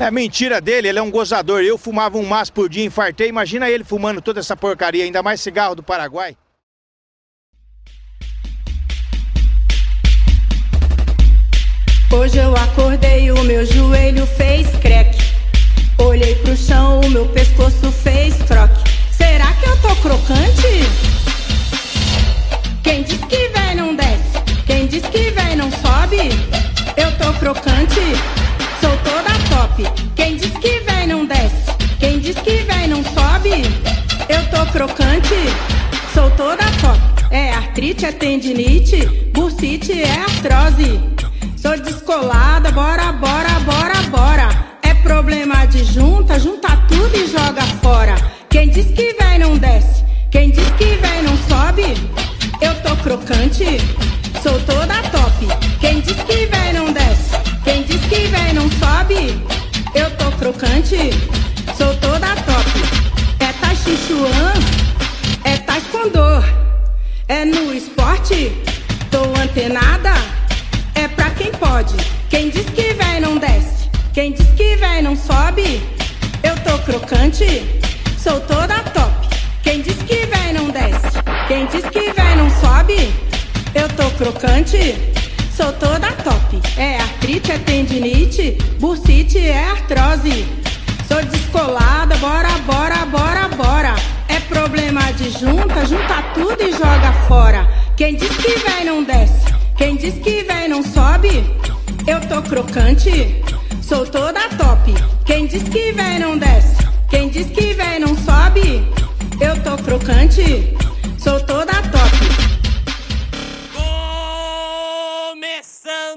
É mentira dele, ele é um gozador. Eu fumava um maço por dia, infartei. Imagina ele fumando toda essa porcaria, ainda mais cigarro do Paraguai. Hoje eu acordei o meu joelho fez creque. Olhei pro chão, o meu pescoço fez troque. Será que eu tô crocante? Quem diz que vem não desce? Quem diz que vem não sobe? Eu tô crocante, top. Quem diz que vem não desce? Quem diz que vem não sobe? Eu tô crocante, sou toda top. É artrite, é tendinite, bursite, é artrose. Sou descolada, bora, bora, bora, bora. É problema de junta, junta tudo e joga fora. Quem diz que vem não desce, quem diz que vem não sobe. Eu tô crocante, sou toda top. Quem diz que vem não desce, quem diz que vem não sobe. Eu tô crocante, sou toda top. É Tai Chi Chuan, é Taekwondo. É no esporte, tô antenada. É pra quem pode. Quem diz que vem não desce, quem diz que vem não sobe. Eu tô crocante, sou toda top. Quem diz que vem não desce, quem diz que vem não sobe. Eu tô crocante, sou toda top. É artrite, é tendinite, bursite, é artrose. Sou descolada, bora, bora, bora, bora. É problema de junta, junta tudo e joga fora. Quem diz que vem não desce, quem diz que vem não sobe. Eu tô crocante, sou toda top. Quem diz que vem não desce, quem diz que vem não sobe. Eu tô crocante, sou toda top.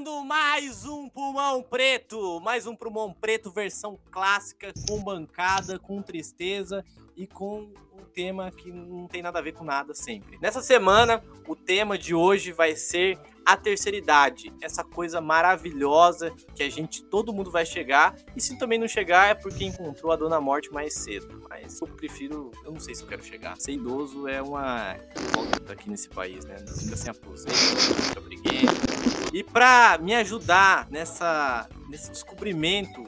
Começando mais um Pulmão Preto, mais um Pulmão Preto versão clássica, com bancada, com tristeza e com um tema que não tem nada a ver com nada sempre. Nessa semana, o tema de hoje vai ser a terceira idade, essa coisa maravilhosa que a gente, todo mundo vai chegar, e se também não chegar é porque encontrou a Dona Morte mais cedo. Mas eu prefiro, eu não sei se eu quero chegar. Ser idoso é uma volta aqui nesse país, né? Fica sem aposento, fica briguento. E pra me ajudar nessa, nesse descobrimento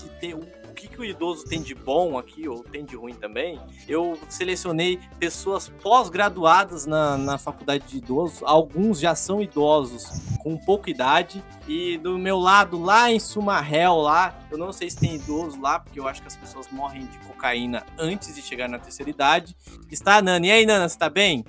que tem o que, que o idoso tem de bom aqui, ou tem de ruim também, eu selecionei pessoas pós-graduadas na, na faculdade de idosos. Alguns já são idosos com pouca idade. E do meu lado, lá em Sumarrel, lá, eu não sei se tem idoso lá, porque eu acho que as pessoas morrem de cocaína antes de chegar na terceira idade. Está a Nana. E aí, Nana, você tá bem?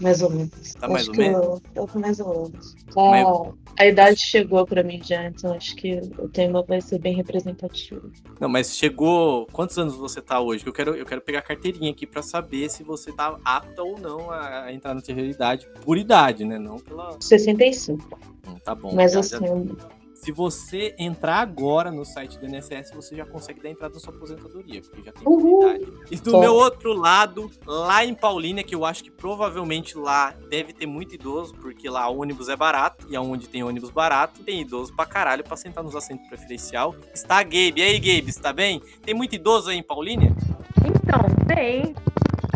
Mais ou menos. Tá mais acho ou que menos? Eu, eu tô mais ou menos. Tá- A idade chegou pra mim já, então acho que o tema vai ser bem representativo. Não, mas chegou. Quantos anos você tá hoje? Eu quero, eu quero pegar a carteirinha aqui pra saber se você tá apta ou não a, a entrar na terceira idade, por idade, né? Não pela. 65. Hum, Tá bom. Mas já- assim, já- Se você entrar agora no site do INSS, você já consegue dar entrada na sua aposentadoria, porque já tem Uhul. idade. E do meu outro lado, lá em Paulínia, que eu acho que provavelmente lá deve ter muito idoso, porque lá o ônibus é barato, e aonde tem ônibus barato, tem idoso pra caralho pra sentar nos assentos preferencial. Está a Gabe. E aí, Gabe, está bem? Tem muito idoso aí em Paulínia? Então, tem.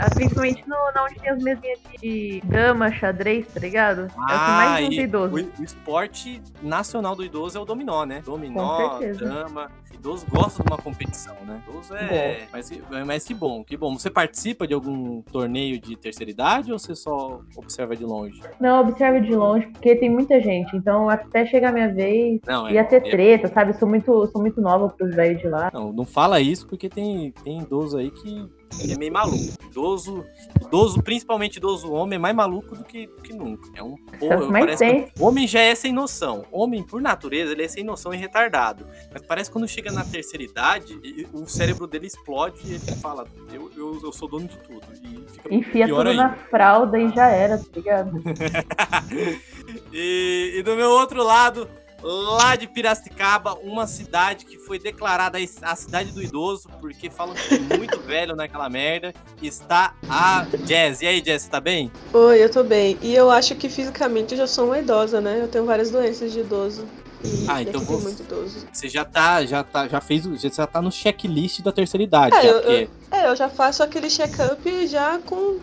Ah, Principalmente no, na onde tem as mesinhas de dama, xadrez, tá ligado? é o que mais tem e idoso. O, o esporte nacional do idoso é o dominó, né? Dominó, dama. Idoso gosta de uma competição, né? Idoso é. Mas, que- mas que bom, que bom. Você participa de algum torneio de terceira idade ou você só observa de longe? Não, observe de longe, porque tem muita gente. Então, até chegar a minha vez, Não, é. ia ter é- treta, sabe? Sou muito, sou muito nova pros velhos de lá. Não, não fala isso porque tem, tem idoso aí que, que é meio maluco. Idoso, idoso, principalmente idoso homem, é mais maluco do que, do que nunca. É um É mais parece que- homem já é sem noção. Homem, por natureza, ele é sem noção e retardado. Mas parece que quando chega na terceira idade, o cérebro dele explode e ele fala: Eu, eu, eu sou dono de tudo. E fica Enfia pior tudo ainda. na fralda e já era, tá ligado? e, e do meu outro lado, lá de Piracicaba, uma cidade que foi declarada a cidade do idoso, porque falam que tem muito velho naquela merda, está a Jazz. E aí, Jazz, tá bem? Oi, eu tô bem. E eu acho que fisicamente eu já sou uma idosa, né? Eu tenho várias doenças de idoso. E Ah, então você- muito idoso. Você já tá, já tá, já fez, o- já tá no checklist da terceira idade, É, já, eu- porque É, eu já faço aquele check-up já com.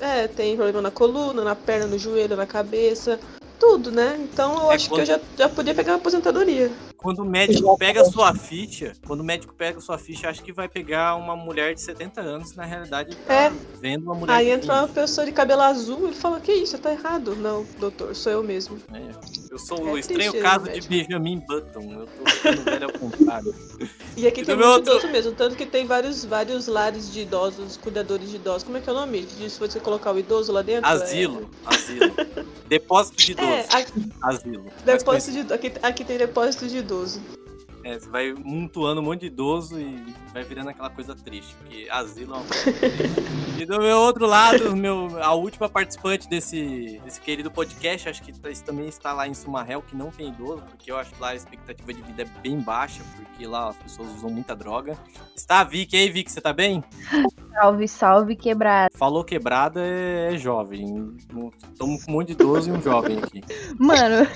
É, tem problema na coluna, na perna, no joelho, na cabeça. Tudo, né? Então eu É acho quando- que eu já, já podia pegar uma aposentadoria. Quando o médico pega sua ficha, quando o médico pega sua ficha, acha que vai pegar uma mulher de 70 anos, na realidade ele tá É. vendo uma mulher Aí entra uma pessoa de cabelo azul e fala, que isso, tá errado. Não, doutor, sou eu mesmo. 20. É, Eu sou É o estranho caso médico. de Benjamin Button. Eu tô ficando velho ao contrário. E aqui E tem muito idoso mesmo, tanto que tem vários, vários lares de idosos, cuidadores de idosos. Como é que é o nome? Se você colocar o idoso lá dentro? Asilo, asilo. Depósito de É, idoso. é aqui, Asilo. Depósito de, aqui, aqui tem depósito de idoso. É, você vai montuando um monte de idoso e vai virando aquela coisa triste, porque asilo é uma coisa. E do meu outro lado, meu, a última participante desse, desse querido podcast, acho que tá- isso também está lá em Sumarrel, que não tem idoso, porque eu acho que lá a expectativa de vida é bem baixa, porque lá as pessoas usam muita droga. Está a Vicky, aí Vicky, você tá bem? Salve, salve, quebrado. Falou quebrada é, é jovem. Estamos com um monte de idoso e um jovem aqui. Mano,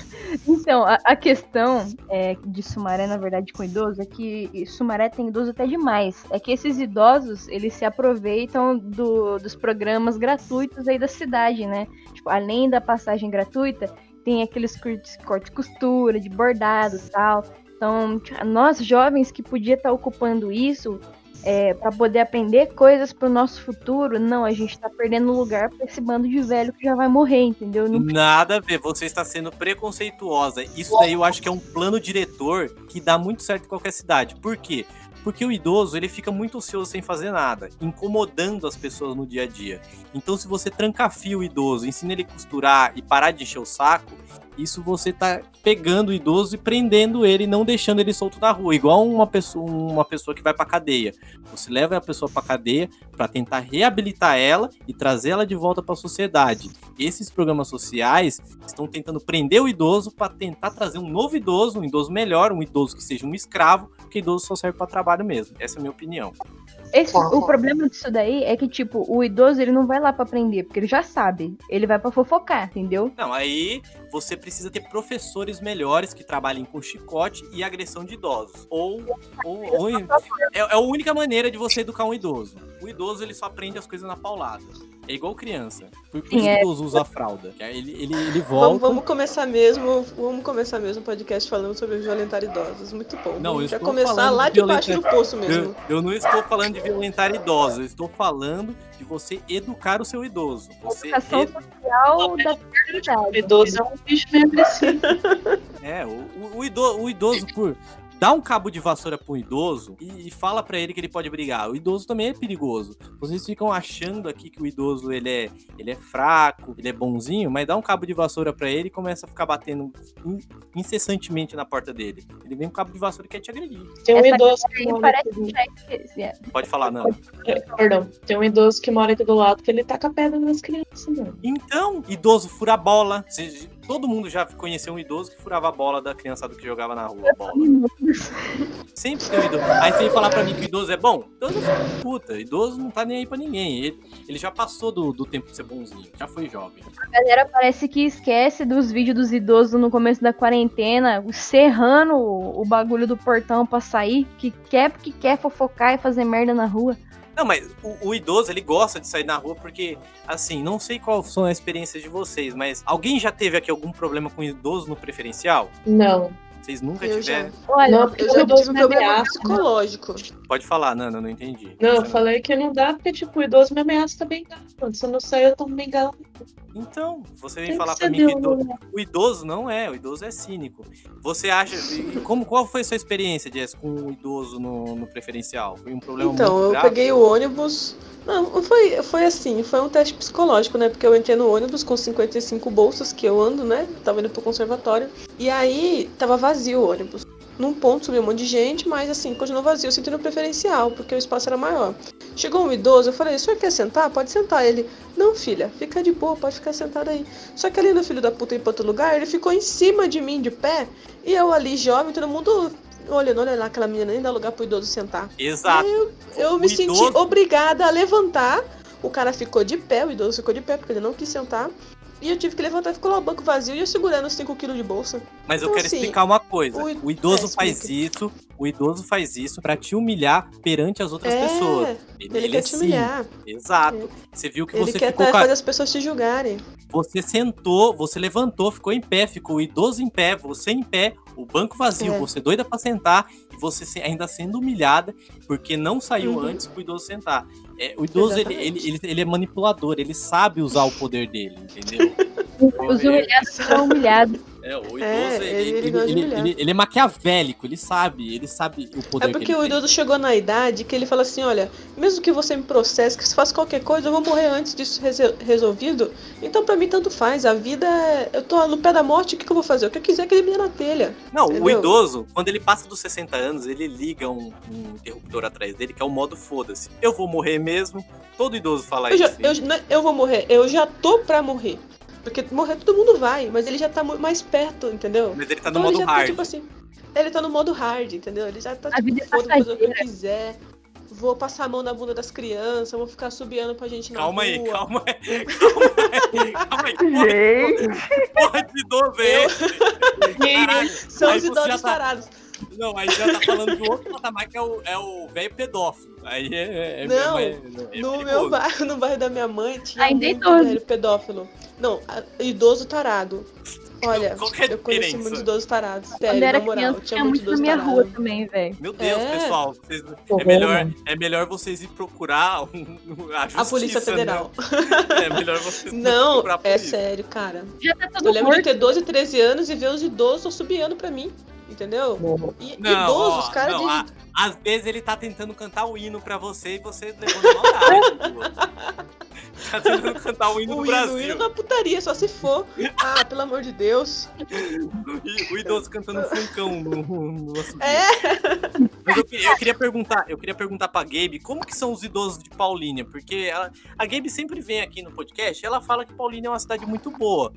então, a, a questão é, de Sumaré, na verdade, com idoso, é que Sumaré tem idoso até demais. É que esses idosos, eles se aproveitam do- dos programas gratuitos aí da cidade, né? Tipo, além da passagem gratuita, tem aqueles cortes, corte costura, de bordado e tal. Então, nós jovens que podia estar ocupando isso é, para poder aprender coisas pro nosso futuro, não, a gente tá perdendo lugar pra esse bando de velho que já vai morrer, entendeu? Não Nada a ver, você está sendo preconceituosa. Isso daí eu acho que é um plano diretor que dá muito certo em qualquer cidade. Por quê? Porque o idoso, ele fica muito ocioso sem fazer nada, incomodando as pessoas no dia a dia. Então, se você trancafia o idoso, ensina ele a costurar e parar de encher o saco, isso você tá pegando o idoso e prendendo ele, não deixando ele solto na rua, igual uma pessoa, uma pessoa que vai pra cadeia. Você leva a pessoa pra cadeia para tentar reabilitar ela e trazer ela de volta para a sociedade. Esses programas sociais estão tentando prender o idoso para tentar trazer um novo idoso, um idoso melhor, um idoso que seja um escravo, porque idoso só serve para trabalho mesmo. Essa é a minha opinião. Esse- o problema disso daí é que, tipo, o idoso ele não vai lá pra aprender, porque ele já sabe. Ele vai pra fofocar, entendeu? Não, aí você precisa ter professores melhores que trabalhem com chicote e agressão de idosos. Ou, ou, ou- é, é a única maneira de você educar um idoso. O idoso ele só aprende as coisas na paulada. É igual criança. Por, Sim, isso que é. o idoso usa a fralda. Ele, ele, ele Vamos, volta. vamos começar mesmo, vamos começar mesmo o podcast falando sobre violentar idosos. Muito bom. Não, eu Vamos já começar lá de baixo do poço mesmo. Eu, eu não estou falando de violentar idosos, eu estou falando de você educar o seu idoso. Você Educação ed- social da O comunidade. idoso é um bicho agressivo. É, o, o, o ido- o idoso, por dar um cabo de vassoura pro idoso e, fala pra ele que ele pode brigar. O idoso também é perigoso. Vocês ficam achando aqui que o idoso ele é, ele é fraco, ele é bonzinho, mas dá um cabo de vassoura pra ele e começa a ficar batendo in- incessantemente na porta dele. Ele vem com cabo de vassoura e quer te agredir. Tem um Essa idoso que mora parece aqui, é- Pode falar, não. Perdão, tem um idoso que mora aqui do lado que ele taca pedra nas crianças, mano. Então, idoso fura a bola. Cê- todo mundo já conheceu um idoso que furava a bola da criançada que jogava na rua. Bola. Sempre tem um idoso. Aí você falar pra mim que o idoso é bom? Idoso é filho da puta. Idoso não tá nem aí pra ninguém. Ele, ele já passou do, do tempo de ser bonzinho. Já foi jovem. A galera parece que esquece dos vídeos dos idosos no começo da quarentena, serrando o bagulho do portão pra sair, que quer porque quer fofocar e fazer merda na rua. Não, mas o, o idoso, ele gosta de sair na rua porque, assim, não sei qual são as experiências de vocês, mas alguém já teve aqui algum problema com idoso no preferencial? Não. Vocês nunca Eu tiveram? Olha, Não, porque Eu já tive um me problema ameaça. psicológico. Pode falar, Nana, não entendi. Não, eu falei que não dá porque, tipo, o idoso me ameaça bengala. Quando você não sair, eu tomo bengala. Então, você vem Tem falar pra mim que idoso, né? o idoso não é, o idoso é cínico. Você acha. Como, qual foi a sua experiência, Jess, com o idoso no, no preferencial? Foi um problema Então, muito eu grave? peguei o ônibus. Não, foi, foi assim, foi um teste psicológico, né? Porque eu entrei no ônibus com 55 bolsas que eu ando, né? Tava indo pro conservatório. E aí, tava vazio o ônibus. Num ponto subiu um monte de gente, mas assim, continuou vazio, sentindo preferencial, porque o espaço era maior. Chegou um idoso, eu falei, o senhor quer sentar? Pode sentar. Ele, não, filha, fica de boa, pode ficar sentado aí. Só que ali no filho da puta ir pra outro lugar, ele ficou em cima de mim, de pé, e eu ali, jovem, todo mundo olhando, olha lá, aquela menina nem dá lugar pro idoso sentar. Exato. Eu O me senti idoso- obrigada a levantar. O cara ficou de pé, o idoso ficou de pé porque ele não quis sentar. E eu tive que levantar, ficou lá o banco vazio e eu segurando 5 quilos de bolsa. Mas eu Então, quero assim, explicar uma coisa. o idoso é, faz isso, o idoso faz isso pra te humilhar perante as outras é, pessoas. ele, quer é te humilhar. Exato. Você viu que Ele você quer ficou com a- fazer as pessoas te julgarem. Você sentou, você levantou, ficou em pé, ficou o idoso em pé, você em pé, O banco vazio, É. você doida pra sentar e você ainda sendo humilhada porque não saiu Uhum. antes pro idoso sentar. É, o idoso, ele, ele, ele, ele é manipulador, ele sabe usar o poder dele, entendeu? Os humilhados são humilhados. É, o idoso, É, ele, ele- ele ele, ele- é maquiavélico, ele sabe, ele sabe o poder É porque o tem. idoso chegou na idade que ele fala assim, olha, mesmo que você me processe, que você faça qualquer coisa, eu vou morrer antes disso resolvido. Então pra mim tanto faz. A vida é. Eu tô no pé da morte, o que, que eu vou fazer? O que eu quiser que ele me dê na telha. Não, o Entendeu? idoso, quando ele passa dos 60 anos, ele liga um, um interruptor atrás dele, que é o modo foda-se. Eu vou morrer mesmo. Todo idoso fala Eu, já, isso. eu, não- eu vou morrer, eu já tô pra morrer. Porque morrer todo mundo vai, mas ele já tá mais perto, entendeu? Mas ele tá no Então ele modo tá, hard. tipo assim, ele tá no modo hard, entendeu? Ele já tá A vida é tipo, foda fazer o que eu quiser. Vou passar a mão na bunda das crianças, vou ficar subiando pra gente na Calma rua. aí, calma aí, calma aí, calma aí. Gente, porra de idoso é esse? São os você idosos tá- tarados. Não, aí já tá falando de outro patamar que é o é o velho pedófilo. Aí é. é Não, é, é No perigoso. meu bairro, no bairro da minha mãe, tinha é idoso. velho pedófilo. Não, idoso tarado. Olha, Qual que é eu conheci diferença? muitos idosos tarados. quando Sério, eu era na moral, criança, tinha muito na minha tarado. rua também, velho. Meu Deus, É. pessoal, vocês- é, melhor, mano. é melhor vocês ir procurar um- a justiça, A Polícia Federal. Né? É melhor vocês Não, procurar a é sério, cara. Já tá Eu todo lembro de morto. ter 12, 13 anos e ver os idosos assobiando pra mim. Entendeu? E Não, idosos, ó, cara não, de. a- às vezes ele tá tentando cantar o hino pra você e você levou na maldade. tá tentando cantar o hino O do hino, o Brasil. hino na putaria, só se for. Ah, pelo amor de Deus. E o idoso cantando funkão no, no. É. Mas eu queria, eu queria perguntar, eu queria perguntar pra Gabe como que são os idosos de Paulínia, porque ela- a Gabe sempre vem aqui no podcast e ela fala que Paulínia é uma cidade muito boa.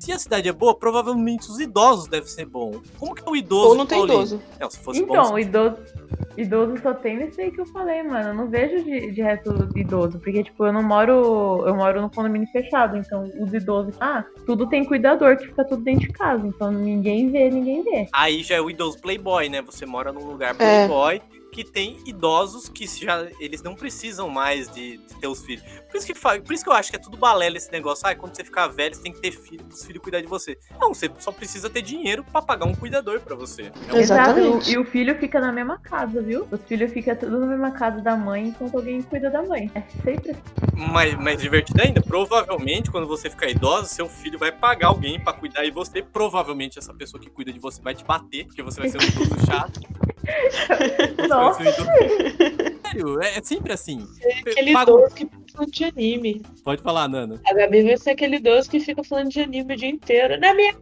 Se a cidade é boa, provavelmente os idosos devem ser bons. Como que é o idoso Ou não tem Paulínia? idoso. Não, se fosse Então, bom, o idoso, idoso só tem isso aí que eu falei, mano. Eu não vejo de, de resto idoso. Porque, tipo, eu não moro. Eu moro no condomínio fechado. Então, os idosos. Ah, tudo tem cuidador que fica tudo dentro de casa. Então ninguém vê, ninguém vê. Aí já é o idoso playboy, né? Você mora num lugar É. que tem idosos que já eles não precisam mais de, de ter os filhos. Por isso que por isso que eu acho que é tudo balela esse negócio. Ah, quando você ficar velho, você tem que ter filho, os filhos cuidar de você. Não, você só precisa ter dinheiro pra pagar um cuidador pra você. É um- Exato. Exatamente. E o filho fica na mesma casa, viu? Os filhos ficam tudo na mesma casa da mãe enquanto alguém cuida da mãe. É sempre assim. mais, mais divertido ainda. Provavelmente, quando você ficar idoso, seu filho vai pagar alguém pra cuidar e você, provavelmente, essa pessoa que cuida de você vai te bater, porque você vai ser um idoso chato. Você Nossa. Sério, é, é sempre assim. Aquele Paga- idoso que fica falando de anime. Pode falar, Nana. A Gabi vai ser aquele idoso que fica falando de anime o dia inteiro. Na minha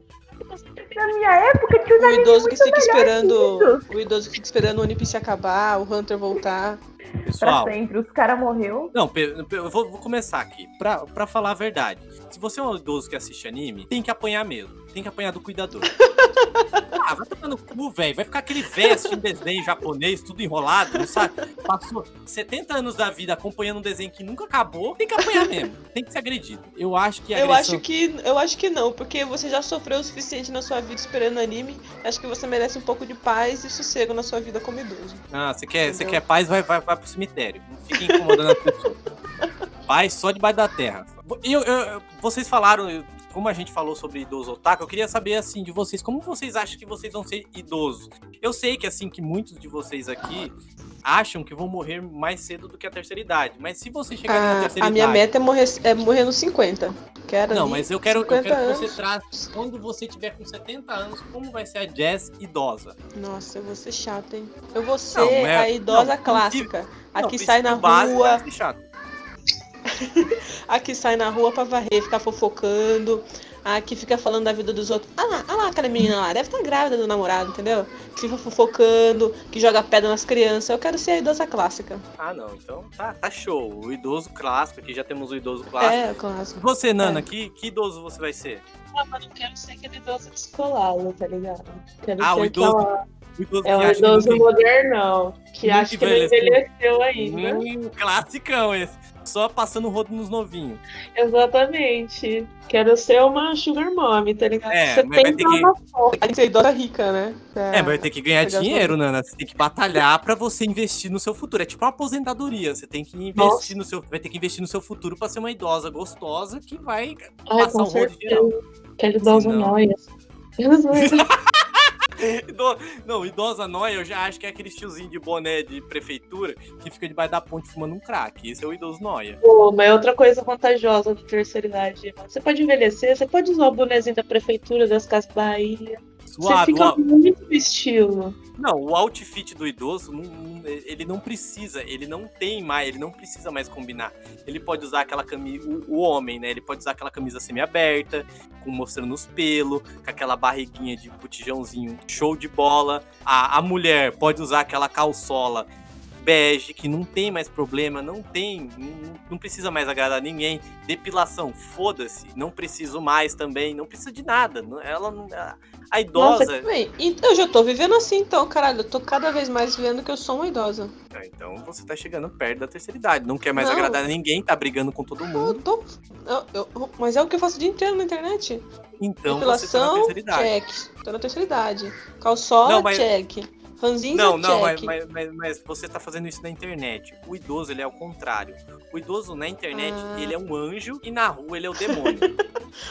Na minha época tinha os O idoso que fica esperando. que O idoso que fica esperando o One Piece acabar, o Hunter voltar. Pra Pessoal, sempre. Os caras morreu. Não, eu vou, vou começar aqui. Pra, pra falar a verdade. Se você é um idoso que assiste anime, tem que apanhar mesmo. Tem que apanhar do cuidador. ah, vai tomar no cu, velho. Vai ficar aquele velho assistindo desenho japonês, tudo enrolado, não sabe? Passou 70 anos da vida acompanhando um desenho que nunca acabou. Tem que apanhar mesmo. Tem que ser agredido. Eu acho que a Eu agressão... acho que. Eu acho que não, porque você já sofreu o suficiente na sua vida esperando anime. Acho que você merece um pouco de paz e sossego na sua vida como idoso. Ah, você quer, você quer paz, vai, vai, vai pro cemitério. Não fique incomodando as pessoas. Paz só debaixo da terra. Eu, eu- vocês falaram, como a gente falou sobre idoso otaku, eu queria saber, assim, de vocês, como vocês acham que vocês vão ser idosos? Eu sei que, assim, que muitos de vocês aqui acham que vão morrer mais cedo do que a terceira idade. Mas se você chegar na A, terceira a minha idade... meta é morrer, é morrer nos 50. Quero Não, ali mas eu quero, eu 50 quero que você anos. traga, quando você tiver com 70 anos, como vai ser a Jazz idosa? Nossa, eu vou ser chata, hein? Eu vou ser Não, é- a idosa não, clássica. A Não, que sai na básico rua, a que sai na rua pra varrer, ficar fofocando, a que fica falando da vida dos outros. Ah lá, ah lá aquela menina lá, deve estar grávida do namorado, entendeu? Que fica fofocando, que joga pedra nas crianças. Eu quero ser a idosa clássica. Ah, não. Então tá, tá show. O idoso clássico, aqui já temos o idoso clássico. É, clássico. Você, Nana, É. que, que idoso você vai ser? Ah, mas não quero ser aquele idoso descolado, tá ligado? Quero Ah, ser o idoso aquela- O idoso É que um idoso modernão, que acha que não envelheceu. envelheceu ainda. Hum, classicão esse. Só passando o rodo nos novinhos. Exatamente. Quero ser uma sugar mommy, tá ligado? É, Você tem que uma Tem que ser idosa rica, né? É, mas vai ter que ganhar pegar as dinheiro, Nana. Você tem que batalhar pra você investir no seu futuro. É tipo uma aposentadoria. Você tem que investir no seu. Vai ter que investir no seu futuro pra ser uma idosa gostosa que vai Ai, passar o rodo geral. Aquele idoso Sim, não. idosa nóia, eu já acho que é aquele tiozinho de boné de prefeitura que fica debaixo da ponte fumando um crack. Esse é o idoso nóia. Pô, mas é outra coisa vantajosa da terceira idade. Você pode envelhecer, você pode usar o bonezinho da prefeitura das Casas Bahia. Você Suave. fica ó. muito no estilo. Não, o outfit do idoso, ele não precisa, ele não tem mais, ele não precisa mais combinar. Ele pode usar aquela camisa, o, o homem, né? Ele pode usar aquela camisa semi-aberta, com mostrando os pelos, com aquela barriguinha de botijãozinho, show de bola. A, a mulher pode usar aquela calçola bege, que não tem mais problema, não tem, não, não precisa mais agradar ninguém. Depilação, foda-se, não preciso mais também, não precisa de nada. Ela não. A, a Nossa, idosa. bem. E eu já tô vivendo assim, então, caralho. Eu tô cada vez mais vendo que eu sou uma idosa. Ah, Então você tá chegando perto da terceira idade. Não quer mais Não. agradar ninguém, tá brigando com todo Eu mundo. tô. eu- eu- mas é o que eu faço o dia inteiro na internet. Então você tá na Depilação, terceira idade. check. Tô na terceira idade. Calçola, Não, mas- check. Ranzinza, Não, não, mas, mas, mas- você tá fazendo isso na internet. O idoso, ele é o contrário. O idoso na internet, Ah. ele é um anjo e na rua ele é o demônio.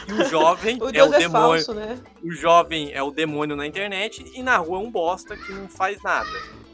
e o jovem O é o é, demônio. falso, né? O jovem é o demônio na internet e na rua é um bosta que não faz nada.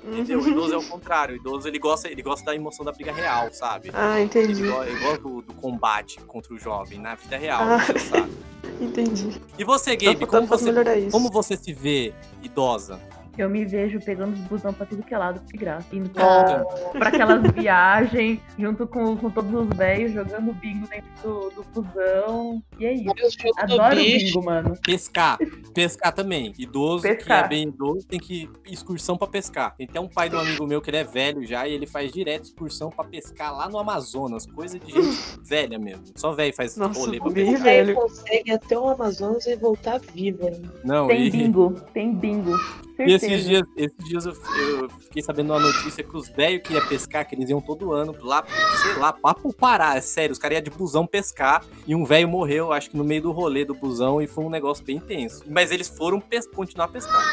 Entendeu? O idoso é o contrário. O idoso, ele gosta, ele gosta da emoção da briga real, sabe? Ah, Ele, entendi. go- ele gosta do, do combate contra o jovem na vida real, Ah. você sabe? Entendi. E você, Gabe, como tentando você, isso. como você se vê idosa? Eu me vejo pegando os busão pra tudo que é lado, de graça. Indo pra, pra aquelas viagens, junto com, com todos os velhos, jogando bingo dentro do, do busão. E é isso. Adoro bingo, mano. Pescar. Pescar também. Idoso Pescar. que é bem idoso tem que ir excursão pra pescar. Tem até um pai de um amigo meu que ele é velho já e ele faz direto excursão pra pescar lá no Amazonas. Coisa de gente velha mesmo. Só velho faz Nossa, rolê pra bem pescar. velho. Aí consegue até o Amazonas e voltar vivo ainda. Não, Tem e, bingo, tem bingo. E esses dias, esses dias eu, eu fiquei sabendo uma notícia que os velhos que iam pescar, que eles iam todo ano lá, sei lá, papo parar, é sério, os caras iam de busão pescar e um velho morreu, acho que no meio do rolê do busão e foi um negócio bem tenso. Mas eles foram pes- continuar pescando.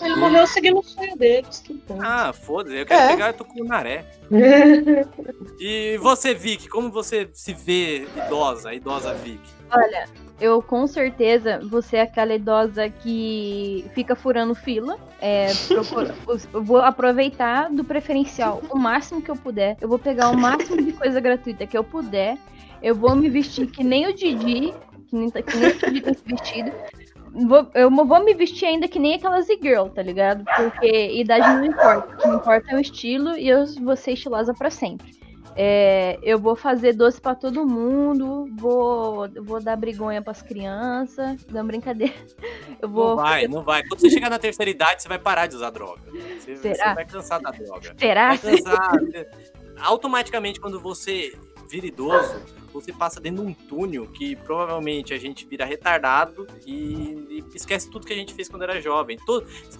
Ele morreu seguindo o sonho deles, que bom. Ah, foda-se, eu quero É. pegar tucunaré. E você, Vic, como você se vê idosa, a idosa Vic? Olha, eu com certeza vou ser aquela idosa que fica furando fila. É, procura- vou aproveitar do preferencial o máximo que eu puder. Eu vou pegar o máximo de coisa gratuita que eu puder. Eu vou me vestir que nem o Didi, que nem, que nem o Didi se vestido. Vou- eu vou me vestir ainda que nem aquelas e-girl, tá ligado? Porque idade não importa. O que importa é o estilo e eu vou ser estilosa pra sempre. É, eu vou fazer doce pra todo mundo, vou, vou dar brigonha pras crianças, não brincadeira. Eu vou. Não vai, não vai. Quando você chegar na terceira idade, você vai parar de usar droga. Você, você vai cansar da droga. Será? Vai cansar. Automaticamente, quando você vira idoso, você passa dentro de um túnel que provavelmente a gente vira retardado e, e esquece tudo que a gente fez quando era jovem.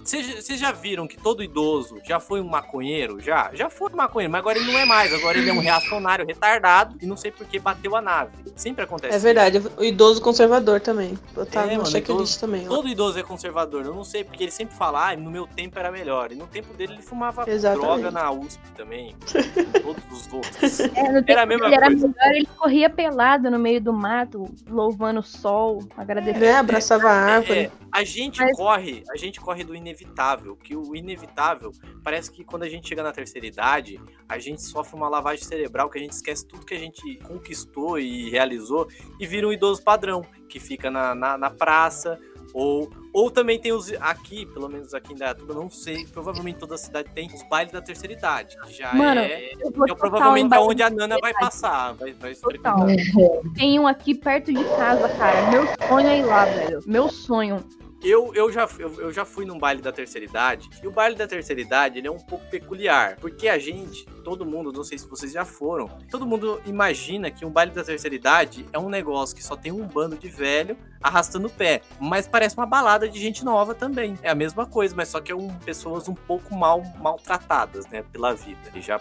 Vocês já viram que todo idoso já foi um maconheiro? Já? Já foi um maconheiro, mas agora ele não é mais. Agora ele é um reacionário retardado e não sei por que bateu a nave. Sempre acontece É verdade, o idoso conservador também. Botar É, no mano, checklist também. Ó. Todo idoso é conservador. Eu não sei, porque ele sempre fala, ah, no meu tempo era melhor. E no tempo dele ele fumava Exatamente. droga na USP também. todos os outros. É, Era a mesma ele era coisa. melhor, ele corria pelado no meio do mato, louvando o sol, agradecendo. Né? Abraçava a árvore. É, a gente Mas- corre, a gente corre do inevitável, que o inevitável parece que quando a gente chega na terceira idade, a gente sofre uma lavagem cerebral, que a gente esquece tudo que a gente conquistou e realizou e vira um idoso padrão, que fica na, na, na praça, ou, ou também tem os. Aqui, pelo menos aqui em Dayatuba, não sei, provavelmente toda a cidade tem os bailes da terceira idade, que já Mano, é. É provavelmente baile aonde a Nana vai passar, vai, vai. Tem um aqui perto de casa, cara. Meu sonho é ir lá, velho. Meu sonho. Eu, eu, já, eu, eu já fui num baile da terceira idade, e o baile da terceira idade ele é um pouco peculiar, porque a gente, todo mundo, não sei se vocês já foram, todo mundo imagina que um baile da terceira idade é um negócio que só tem um bando de velho arrastando o pé, mas parece uma balada de gente nova também. É a mesma coisa, mas só que é um, pessoas um pouco mal maltratadas, né, pela vida. E já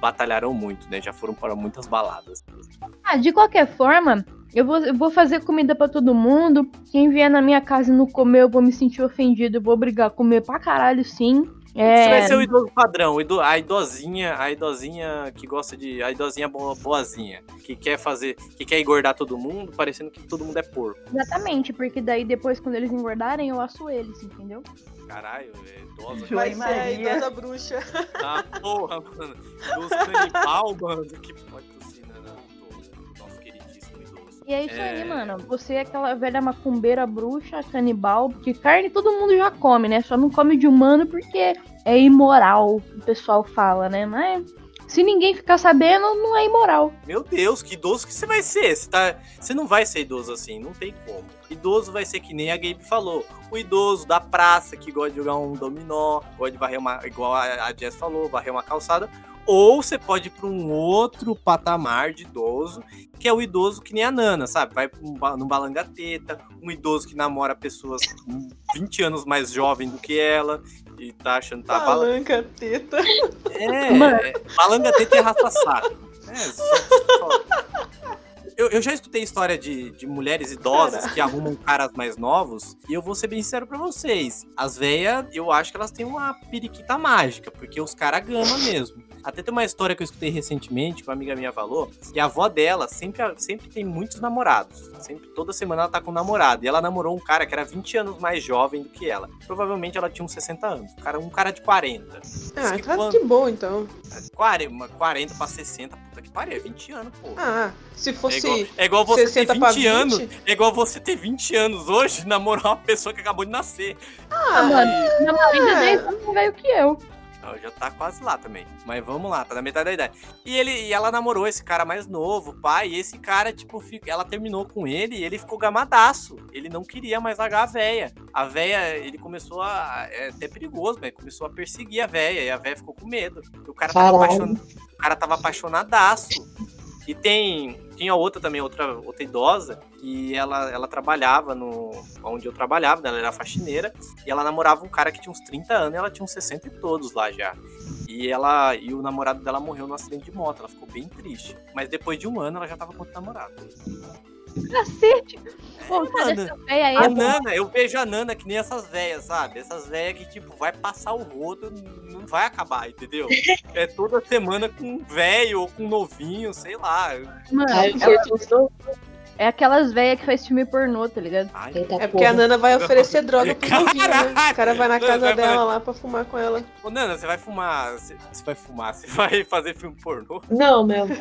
batalharam muito, né, já foram para muitas baladas. Ah, de qualquer forma, eu vou, eu vou fazer comida pra todo mundo. Quem vier na minha casa e não comer, eu vou me sentir ofendido. Eu vou brigar, comer pra caralho sim. Você vai É, ser o idoso padrão, a idosinha, a idosinha que gosta de. A idosinha boa- boazinha, que quer fazer. que quer engordar todo mundo, parecendo que todo mundo é porco. exatamente, porque daí depois, quando eles engordarem, eu asso eles, entendeu? Caralho, é idosa. Vai ser a idosa bruxa. Ah, porra, mano. Idoso canibal, mano. Que E é isso É. aí, mano. Você é aquela velha macumbeira bruxa, canibal, porque carne todo mundo já come, né? Só não come de humano porque é imoral, o pessoal fala, né? Mas se ninguém ficar sabendo, não é imoral. Meu Deus, que idoso que você vai ser? Você, tá... você não vai ser idoso assim, não tem como. Idoso vai ser que nem a Gabe falou. O idoso da praça que gosta de jogar um dominó, gosta de varrer uma. igual a a Jess falou, varrer uma calçada. Ou você pode ir para um outro patamar de idoso, que é o idoso que nem a Nana, sabe? Vai um ba- no balanga-teta, um idoso que namora pessoas 20 anos mais jovem do que ela e tá achando que tá bala- Palanca, teta. é, Mano. é, balanga teta e arrasta-saco. É, só- só- Eu, eu já escutei história de, de mulheres idosas que arrumam caras mais novos, e eu vou ser bem sincero pra vocês. As velhas, eu acho que elas têm uma periquita mágica, porque os caras gama mesmo. Até tem uma história que eu escutei recentemente, que uma amiga minha falou, que a avó dela sempre, sempre tem muitos namorados. Sempre, toda semana ela tá com um namorado. E ela namorou um cara que era 20 anos mais jovem do que ela. Provavelmente ela tinha uns 60 anos. Um cara, um cara de 40. Ah, que tá quando- de boa então. 40, 40 pra 60, puta que pariu, é 20 anos, pô. Ah, se é, fosse igual, é igual você ter 60 pra 20 anos. 20. É igual você ter 20 anos hoje e namorar uma pessoa que acabou de nascer. Ah, mano, minha marido é é. 10 anos mais velho que eu. Já tá quase lá também. Mas vamos lá, tá na metade da idade. E, ele, e ela namorou esse cara mais novo, pai. E esse cara, tipo, fica- ela terminou com ele e ele ficou gamadaço. Ele não queria mais largar a véia. A véia, ele começou a. É até perigoso, mas começou a perseguir a véia. E a véia ficou com medo. E o cara tava, Caralho. apaixon- o cara tava apaixonadaço. E tem. Tinha outra também, outra, outra idosa, que ela, ela trabalhava no. onde eu trabalhava, né, ela era faxineira. E ela namorava um cara que tinha uns 30 anos e ela tinha uns 60 e todos lá já. E ela e o namorado dela morreu num acidente de moto. Ela ficou bem triste. Mas depois de um ano ela já tava com outro namorado. Cacete. Pô, É, mano. aí A é. Nana, eu vejo a Nana que nem essas velhas, sabe? Essas velhas que, tipo, vai passar o rodo, não vai acabar, entendeu? É toda semana com um velho ou com um novinho, sei lá. Mano, Ai, ela- é aquelas velhas que faz filme pornô, tá ligado? Ai, Eita É porque a porra. Nana vai oferecer droga pro novinho, né? O cara vai na casa Vai- dela lá pra fumar com ela. Ô, Nana, você vai fumar. Você, você vai fumar, você vai fazer filme pornô? Não, meu.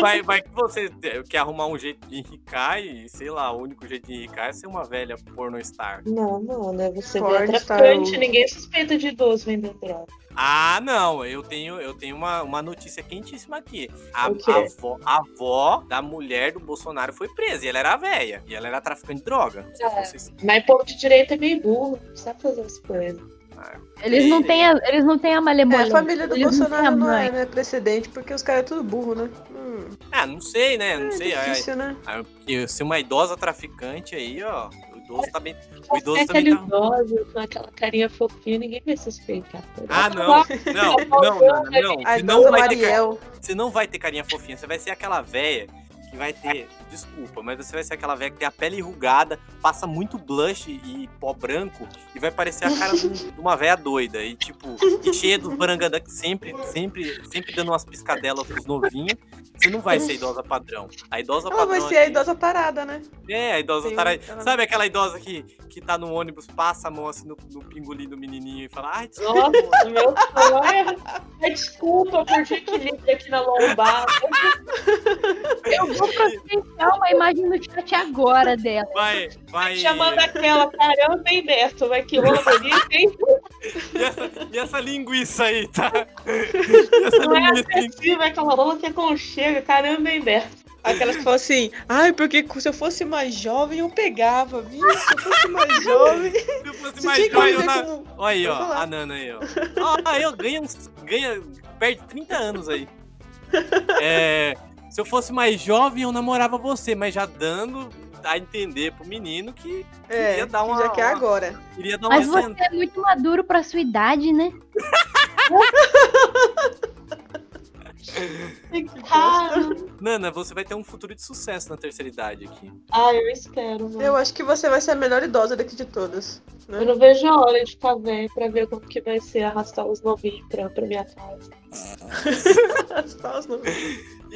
Vai, vai que você quer arrumar um jeito de enricar e, sei lá, o único jeito de enricar é ser uma velha pornostar. Não, não, né? Você Porn é star, traficante, o- ninguém suspeita de idoso vendendo droga. Ah, não, eu tenho, eu tenho uma, uma notícia quentíssima aqui. A, a avó, a avó da mulher do Bolsonaro foi presa e ela era velha. E ela era traficante de droga. Não se É. vocês- Mas povo de direita é meio burro, não sabe fazer as coisas. Eles não têm a, eles não têm a É, a malemolência. família do eles não Bolsonaro não mãe. é né, precedente, porque os caras é tudo burro, né? Hum, Ah, não sei, né? Não é sei. É, difícil, né? é, porque ser uma idosa traficante aí, ó. O idoso tá bem. O É idoso também aquele tá. idoso com aquela carinha fofinha, ninguém vai suspeitar. Ah, não. Não, não, não, não. Você não vai ter. Você não vai ter carinha fofinha, você vai ser aquela véia que vai ter. Desculpa, mas você vai ser aquela véia que tem a pele enrugada, passa muito blush e pó branco e vai parecer a cara de um- uma véia doida. E tipo, e cheia dos barangandã sempre, sempre, sempre dando umas piscadelas pros novinhos. Você não vai ser idosa padrão. A idosa Ela padrão. vai ser a aqui- idosa parada, né? É, a idosa Tem- tarada. ela- Sabe aquela idosa que, que tá no ônibus, passa a mão assim no, no pingolim do menininho e fala, ai, desculpa. Nossa, meu sonho. Ai, desculpa por desequilíbrio aqui na lombar. Eu vou providenciar uma imagem no chat agora dela. Vai, vai. Chamando aquela, caramba, bem Beto, vai que rola bonito, hein? E essa, e essa linguiça aí, tá? E essa Não é linguiça aí. é aquela rola que aconchega, caramba, bem Beto. Aquelas que falam assim, ai, porque se eu fosse mais jovem eu pegava, viu? Se eu fosse mais jovem. Se eu fosse mais jovem, eu na... como. Olha aí, ó, a Nana aí, ó. Aí eu ganho uns. Ganha, perde 30 anos aí. É, se eu fosse mais jovem, eu namorava você, mas já dando a entender pro menino que É, Queria dar uma- já que é uma- agora. uma Mas você é muito maduro pra sua idade, né? Cara, Nana, você vai ter um futuro de sucesso na terceira idade aqui. ah, eu espero, mano. Eu acho que você vai ser a melhor idosa daqui de todas. né? Eu não vejo a hora de ficar velho pra ver como que vai ser arrastar os novinhos pra, pra minha casa. Tá, os nomes.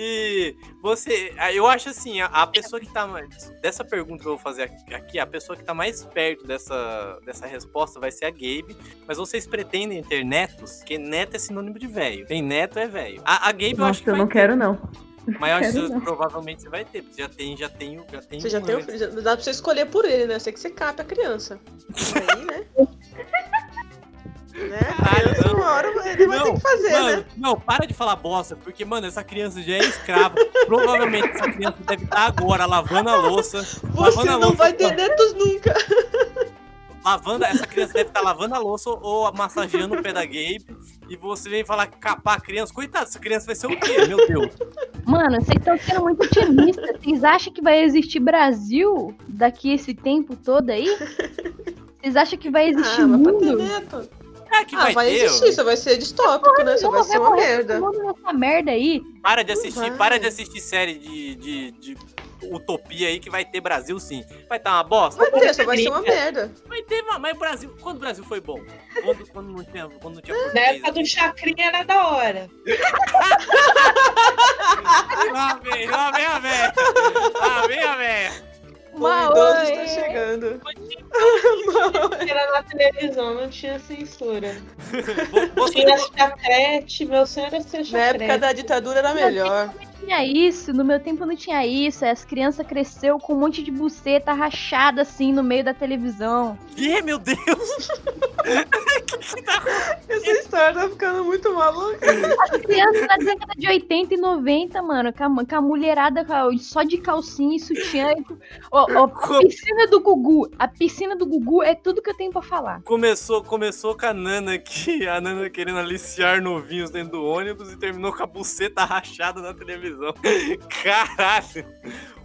E você, ah, eu acho assim, a, a pessoa que tá mais. Dessa pergunta que eu vou fazer aqui- a pessoa que tá mais perto dessa, dessa resposta vai ser a Gabe. Mas vocês pretendem ter netos? Porque neto é sinônimo de velho. Tem neto é velho. A, a Gabe eu acho Nossa, que eu vai não ter. quero, não. Mas eu acho que provavelmente você vai ter. porque Já tem, já tem, o- já tem. Você já um tem o antes. filho, já dá pra você escolher por ele, né? Sei que você cape a criança. Aí, né? né? Caralho, criança, não. uma hora ele vai ter Não, que fazer, Mano, né? não, para de falar bosta, porque, mano, essa criança já é escrava. Provavelmente essa criança deve estar agora lavando a louça. lavando Você a não louça, vai ter netos nunca. Lavando, essa criança deve estar lavando a louça ou massageando o pé da Gabe. E você vem falar capar a criança. Coitado, essa criança vai ser o quê? Meu Deus. Mano, vocês estão sendo muito otimistas. Vocês acham que vai existir Brasil daqui esse tempo todo aí? Vocês acham que vai existir Ah, mas pra ter mundo? É que Ah, vai, vai ter. existir, só vai ser distópico, né? Só vai ser uma merda. nessa merda aí. Para de assistir, para de assistir série de, de, de utopia aí que vai ter Brasil sim. Vai estar uma bosta? Vai ter, só vai ser uma merda. Vai ter, mas o Brasil. Quando o Brasil foi bom? Quando, quando não tinha, quando não tinha Na época do Chacrinha era da hora. Lá vem, lá vem a véia. Lá vem a véia. O idoso está chegando. Era na televisão, não tinha censura. Você, Tinha chacrete, meu sonho era ser Na chacrete. época da ditadura era melhor. Tinha isso, no meu tempo não tinha isso. As crianças cresceu com um monte de buceta rachada assim no meio da televisão. Ih, meu Deus! Essa história tá ficando muito maluca. As crianças na década de 80 e 90, mano, com a, com a mulherada só de calcinha e sutiã. e com- Ó, ó, a piscina do Gugu. A piscina do Gugu é tudo que eu tenho pra falar. Começou, começou com a Nana aqui, a Nana querendo aliciar novinhos dentro do ônibus e terminou com a buceta rachada na televisão. Caralho!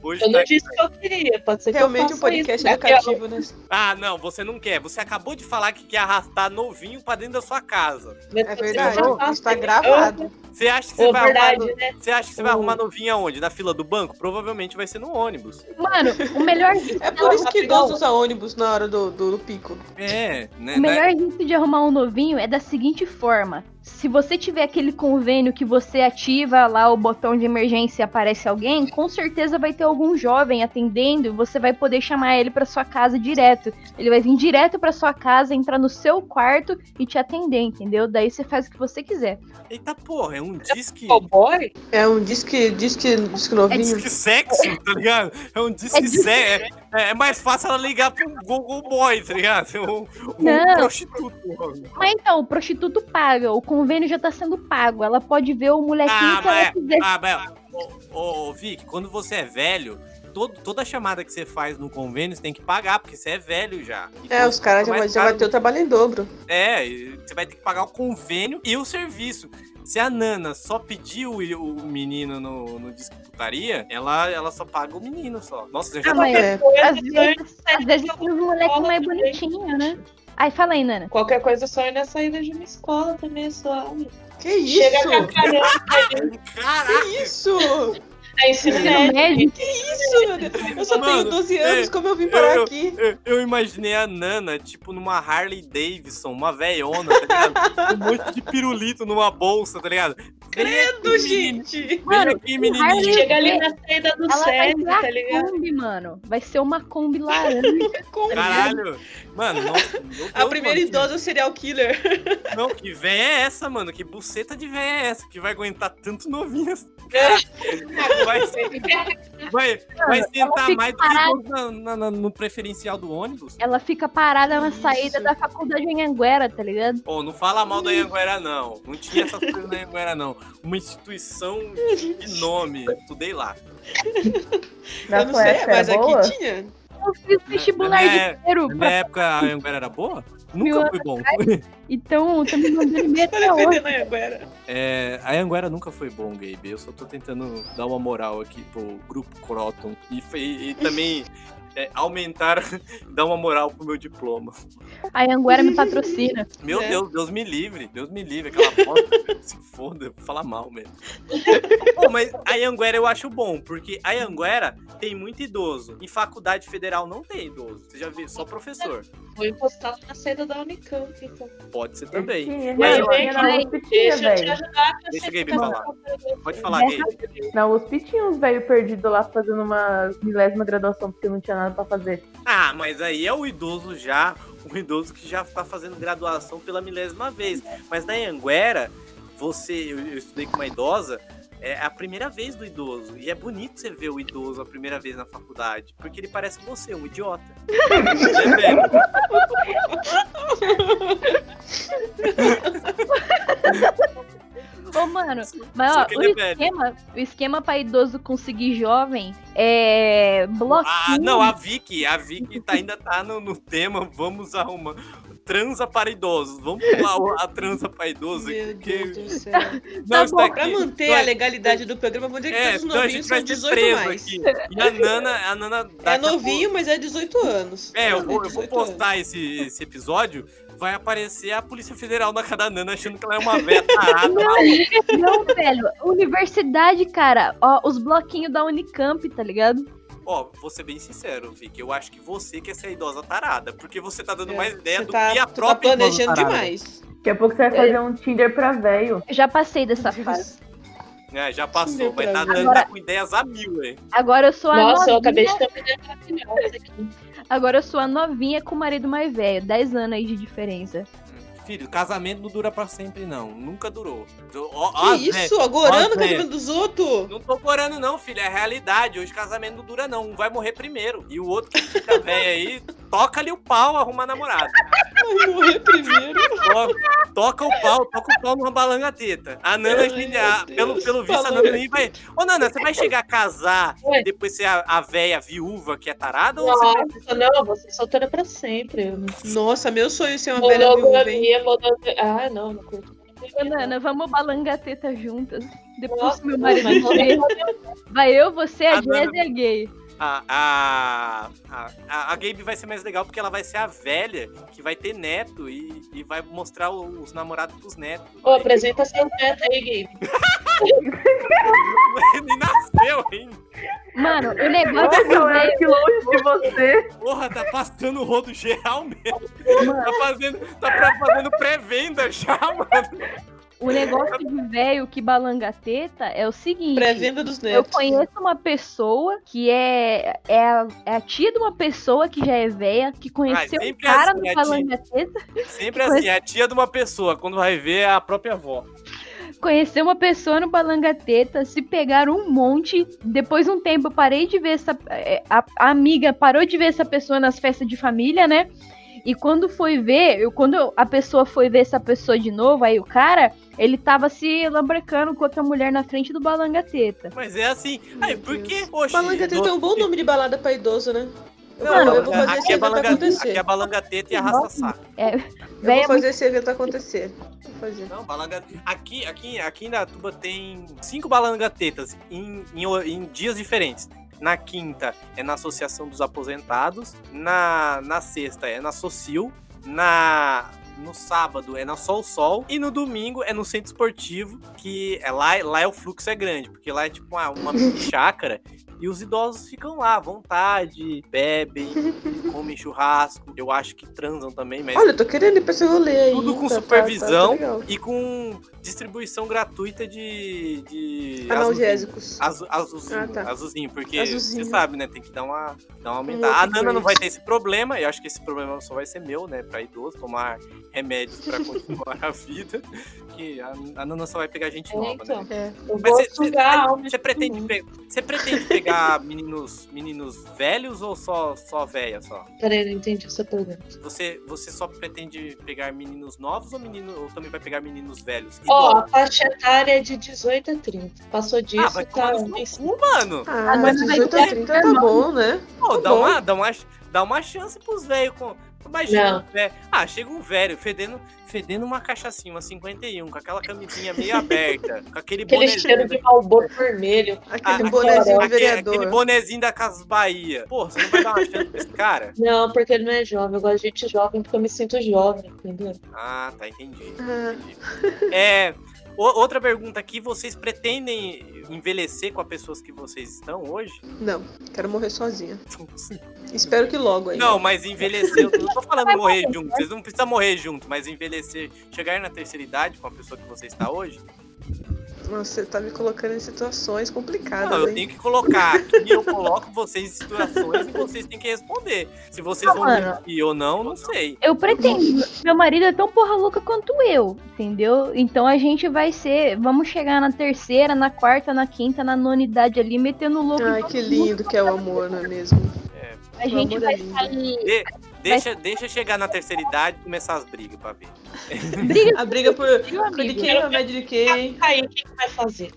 Hoje Eu tá... não disse que eu queria, pode ser que Realmente eu um faça podcast isso. A- educativo, né? Ah, não, você não quer. Você acabou de falar que quer arrastar novinho pra dentro da sua casa. É verdade, Eu faço está gravado. Você acha que você Ô, vai verdade, arrumar. no- né? Você acha que você vai Ô. arrumar novinho aonde? Na fila do banco? Provavelmente vai ser no ônibus. Mano, o melhor, É por isso que idoso usa ônibus na hora do, do, do pico. É, né? o melhor né? jeito de arrumar um novinho é da seguinte forma. Se você tiver aquele convênio que você ativa lá o botão de emergência e aparece alguém, com certeza vai ter algum jovem atendendo e você vai poder chamar ele pra sua casa direto. Ele vai vir direto pra sua casa, entrar no seu quarto e te atender, entendeu? Daí você faz o que você quiser. Eita porra, é um disque. Cowboy? É um disque, disque, disque novinho. Disque sexo, tá ligado? É um disque É disque- sexo. É, é mais fácil ela ligar pro Google Boy, tá ligado? Um, um Não. prostituto. Mas então, o prostituto paga, o convênio já tá sendo pago. Ela pode ver o molequinho Ah, que ela mas, quiser. ah, mas, ô, ô, ô, Vic, quando você é velho, todo, toda chamada que você faz no convênio, você tem que pagar, porque você é velho já. É, os caras já, já vai ter o trabalho em dobro. É, e você vai ter que pagar o convênio e o serviço. Se a Nana só pediu o, o menino no, no disque putaria, ela, ela só paga o menino só. Nossa, já Ah, mas É. às vezes, às vezes tem uns moleques mais Escola bonitinhos, né? Aí fala aí, Nana. Qualquer coisa só ir na saída de uma escola também, só. Que Chega isso? com a caramba, Caraca! Que isso? é ensino médio. médio. Isso, meu Deus. Eu só Mano, tenho 12 anos, é, como eu vim parar eu- aqui? Eu, eu imaginei a Nana, tipo, numa Harley Davidson, uma veiona, tá ligado? um monte de pirulito numa bolsa, tá ligado? Credo, gente. Mano, aqui, o menininho. Harley- Chega ali na saída do Ela vai SESI, ser a tá ligado? Kombi, mano. Vai ser uma Kombi laranja. Caralho. Mano, Deus, A primeira mano, idosa é o serial killer. Que, não, que véia é essa, mano? Que buceta de véia é essa? Que vai aguentar tanto novinho assim? Vai, ser- vai, vai sentar mais do que parada. todos na- na- na- no preferencial do ônibus? Ela fica parada na Isso. saída da faculdade em Anguera, tá ligado? Pô, não fala mal da Anhanguera, não. Não tinha essas coisas na Anhanguera, não. Uma instituição de nome. Estudei lá. Na eu não sei, época mas boa? aqui tinha. Eu fiz vestibular É, de inteiro. Na Pra... época, a Anhanguera era boa? Nunca foi bom. Então, tô me mandando e-mail Tá até hoje. defendendo a Anguera. É, a Anhanguera nunca foi bom, Gabe. Eu só tô tentando dar uma moral aqui pro grupo Croton. E, foi- e também É, aumentar, dar uma moral pro meu diploma. A Anguera me patrocina. Meu É. Deus, Deus me livre. Deus me livre. Aquela foto, se foda, eu vou falar mal mesmo. Pô, mas a Anguera eu acho bom, porque a Anguera tem muito idoso. Em faculdade federal não tem idoso. Você já viu? Só professor. Vou encostar na saída da Unicamp, então. Pode ser também. Mas eu tinha, Deixa eu te velho. ajudar. Deixa que tá falar. falando. Pode falar, Gabe. Na USP tinha uns velhos perdidos lá fazendo uma milésima graduação porque não tinha nada pra fazer. Ah, mas aí é o idoso já, o idoso que já tá fazendo graduação pela milésima vez. Mas na Anguera, você, eu, eu estudei com uma idosa, é a primeira vez do idoso. E é bonito você ver o idoso a primeira vez na faculdade, porque ele parece você, um idiota. É. Ô, mano, mas ó, o é velho. esquema, o esquema pra idoso conseguir jovem é bloquinho. Ah, não, a Vicky, a Vicky tá, ainda tá no, no tema, vamos arrumar. Transa para idosos. Vamos pular o- a transa para idoso. Meu porque- Deus do céu. Não, isso bom, Pra manter Vai- a legalidade do programa, vou dizer que É, todos os então a novinhos gente vai são ser 18 preso mais. aqui. E a Nana, a Nana É pouco- novinho, mas é 18 anos. É, eu vou, eu vou 18 anos. postar esse, esse episódio. Vai aparecer a Polícia Federal na cara da Nana achando que ela é uma velha tarada. maluca. Não, velho. Universidade, cara. Ó, os bloquinhos da Unicamp, tá ligado? Ó, vou ser bem sincero, Vicky. Eu acho que você quer ser a idosa tarada. Porque você tá dando É, mais ideia Você do tá, que a tá própria idosa planejando demais. Daqui a pouco você vai fazer um Tinder pra velho. Já passei dessa fase. É, já passou, mas tá, Agora- tá com ideias a mil, hein? Agora eu sou a Nossa, eu novinha. acabei de ter uma ideia maravilhosa aqui. Agora eu sou a novinha com o marido mais velho. 10 anos aí de diferença. Filho, casamento não dura pra sempre, não. Nunca durou. Ó, Que ó, isso? Zé, Agorando ó, o casamento dos outros? Não tô corando, não, filho. É a realidade. Hoje casamento não dura, não. Um vai morrer primeiro. E o outro que fica velho aí, toca ali o pau, arruma namorado. Vai morrer primeiro. Toca, toca o pau, toca o pau numa balanga teta. A Nana, a- pelo, pelo visto, a. Nana nem vai. Ô, Nana, você vai chegar a casar e depois ser a, a véia viúva que é tarada? Ou você vai... Nossa, não, vou ser solteira pra sempre. Nossa, meu sonho é ser uma velha viúva, hein? Monogamia, monogamia. Ah, não, não curto. Ana, vamos balangar teta juntas. Depois Nossa, meu marido morrer, vai eu, você, a Nana- Jess e a gay. A, a, a, Gabe vai ser mais legal porque ela vai ser a velha que vai ter neto e, e vai mostrar os namorados pros netos. Ô, apresenta seu neto aí, Gabe. Nem nasceu ainda. Mano, o negócio eu velho. que longe de você. Porra, tá passando o rodo geral mesmo. Tá fazendo, tá fazendo pré-venda já, mano. O negócio de velho que balanga teta é o seguinte. Pré-venda dos Eu netos. conheço uma pessoa que é, é, a, é a tia de uma pessoa que já é velha, que conheceu um sempre cara assim, no a tia. balanga teta, Sempre assim, é a tia de uma pessoa, quando vai ver é a própria avó. conheceu uma pessoa no balanga teta, se pegaram um monte. Depois de um tempo eu parei de ver essa. é, A, a amiga parou de ver essa pessoa nas festas de família, né? E quando foi ver, eu, quando a pessoa foi ver essa pessoa de novo, aí o cara, ele tava se lambrecando com outra mulher na frente do balanga teta. Mas é assim. Aí, por que, poxa. Balanga Teta é um bom nome de balada pra idoso, né? Eu, Não, vou, eu vou fazer aqui, esse é evento balanga, acontecer. aqui é balangateta e arrasta saco. Eu Véia vou fazer esse evento acontecer. Não, balanga. Aqui, aqui, aqui em Datuba tem cinco balangatetas em, em, em dias diferentes. Na quinta é na Associação dos Aposentados. Na, na sexta é na Socil. Na. No sábado é na Sol Sol. E no domingo é no Centro Esportivo. Que é lá, lá é o fluxo é grande. Porque lá é tipo uma, uma chácara. E os idosos ficam lá à vontade, bebem, comem churrasco. Eu acho que transam também, mas Olha, eu tô querendo ir pra esse rolê aí. Tudo com tá- tá- supervisão. tá legal. e com distribuição gratuita de. de Analgésicos. Azu, azulzinho, Ah, tá. azulzinho, porque Azulzinho. você sabe, né? Tem que dar uma, dar uma Um aumentada. a Nana não vai ter esse problema, eu acho que esse problema só vai ser meu, né? Pra idoso, tomar remédios pra continuar a vida. Que a, a Nana só vai pegar gente É, nova, então. né? É. Eu Mas vou você- Você de pretende, pe- você pretende pegar meninos, meninos velhos ou só, só velha só? Peraí, não entendi essa pergunta. Você, você só pretende pegar meninos novos ou, menino, ou também vai pegar meninos velhos? Ó, Idosos? a faixa etária é de 18 a 30. Passou disso, ah, vai tá. cu, mano. Ah, Nana vai 18 a ter 30 tá bom, né? Pô, Tá dá bom. uma, dá, uma, dá uma chance pros velhos. Com... Imagina, Não. velho. Ah, chega um velho fedendo, fedendo uma cachaçinha, uma 51, com aquela camisinha meio aberta, com aquele Aquele bonezinho. cheiro de malboro vermelho. Aquele Ah, bonezinho aquele, vereador. aquele bonezinho da Casas Bahia. Pô, você não vai dar uma chance pra esse cara? Não, porque ele não é jovem. Eu gosto de gente jovem porque eu me sinto jovem, entendeu? Ah, tá, entendi. Ah. entendi. É. o- outra pergunta aqui, vocês pretendem envelhecer com as pessoas que vocês estão hoje? Não, quero morrer sozinha. Espero que logo aí. Não, mas envelhecer, eu não tô falando morrer junto, vocês não precisam morrer junto, mas envelhecer, chegar na terceira idade com a pessoa que você está hoje? Você tá me colocando em situações complicadas, Não, eu hein? tenho que colocar aqui, eu coloco vocês em situações e vocês têm que responder. Se vocês Não, vão mano. mentir ou não, não sei. Eu pretendo. Meu marido é tão porra louca quanto eu, entendeu? Então a gente vai ser. Vamos chegar na terceira, na quarta, na quinta, na nona idade ali, metendo louco. Ai, que lindo que é o amor, não é mesmo? A gente vai é lindo. sair. Deixa, deixa chegar na terceira idade e começar as brigas pra ver. Briga, A briga por, por de quem é o médio de quem. Aí, o que vai fazer?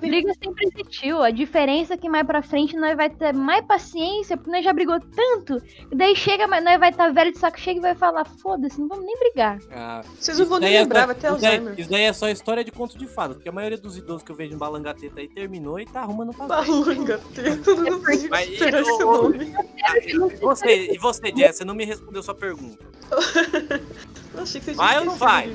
Briga sempre existiu. A diferença é que mais pra frente nós vai ter mais paciência, porque nós já brigou tanto. E daí chega, mas nós vai estar velho de saco cheio e vai falar: foda-se, não vamos nem brigar. Vocês não vão nem é lembrar, vai ter isso daí- Alzheimer. Isso daí é só história de conto de fada, porque a maioria dos idosos que eu vejo em Balangateta aí terminou e tá arrumando pra velho. Balanga, tudo não tem Mas, ô, ô. E você, e você, Jess, você não me respondeu sua pergunta. Eu achei que você Vai ou não vai?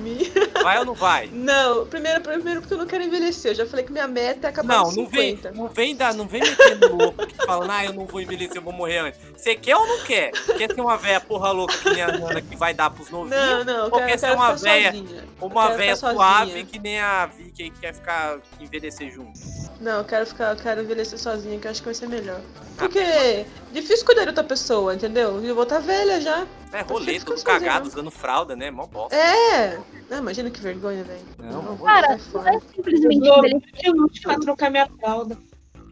Vai ou não vai? Não, primeiro, primeiro porque eu não quero envelhecer. Eu já falei que minha meta é acabar Não, não vem, 50. não vem dar, não vem metendo louco aqui falando, ah, eu não vou envelhecer, eu vou morrer antes. Você quer ou não quer? Quer ser uma velha porra louca que nem a Nana que vai dar pros novinhos? Não, não, eu Ou quero, quer ser uma Eu uma velha suave que nem a Vicky aí que quer ficar envelhecer junto. Não, eu quero ficar, eu quero envelhecer sozinha, que eu acho que vai ser melhor. Ah. Porque difícil cuidar de outra pessoa, entendeu? E eu vou estar velha já. É rolê, ficar todo sozinha, cagado, não. usando fralda, né? Mó bosta. É! Ah, imagina que vergonha, velho. Não. Cara, sai não é simplesmente Eu que lute pra trocar minha fralda.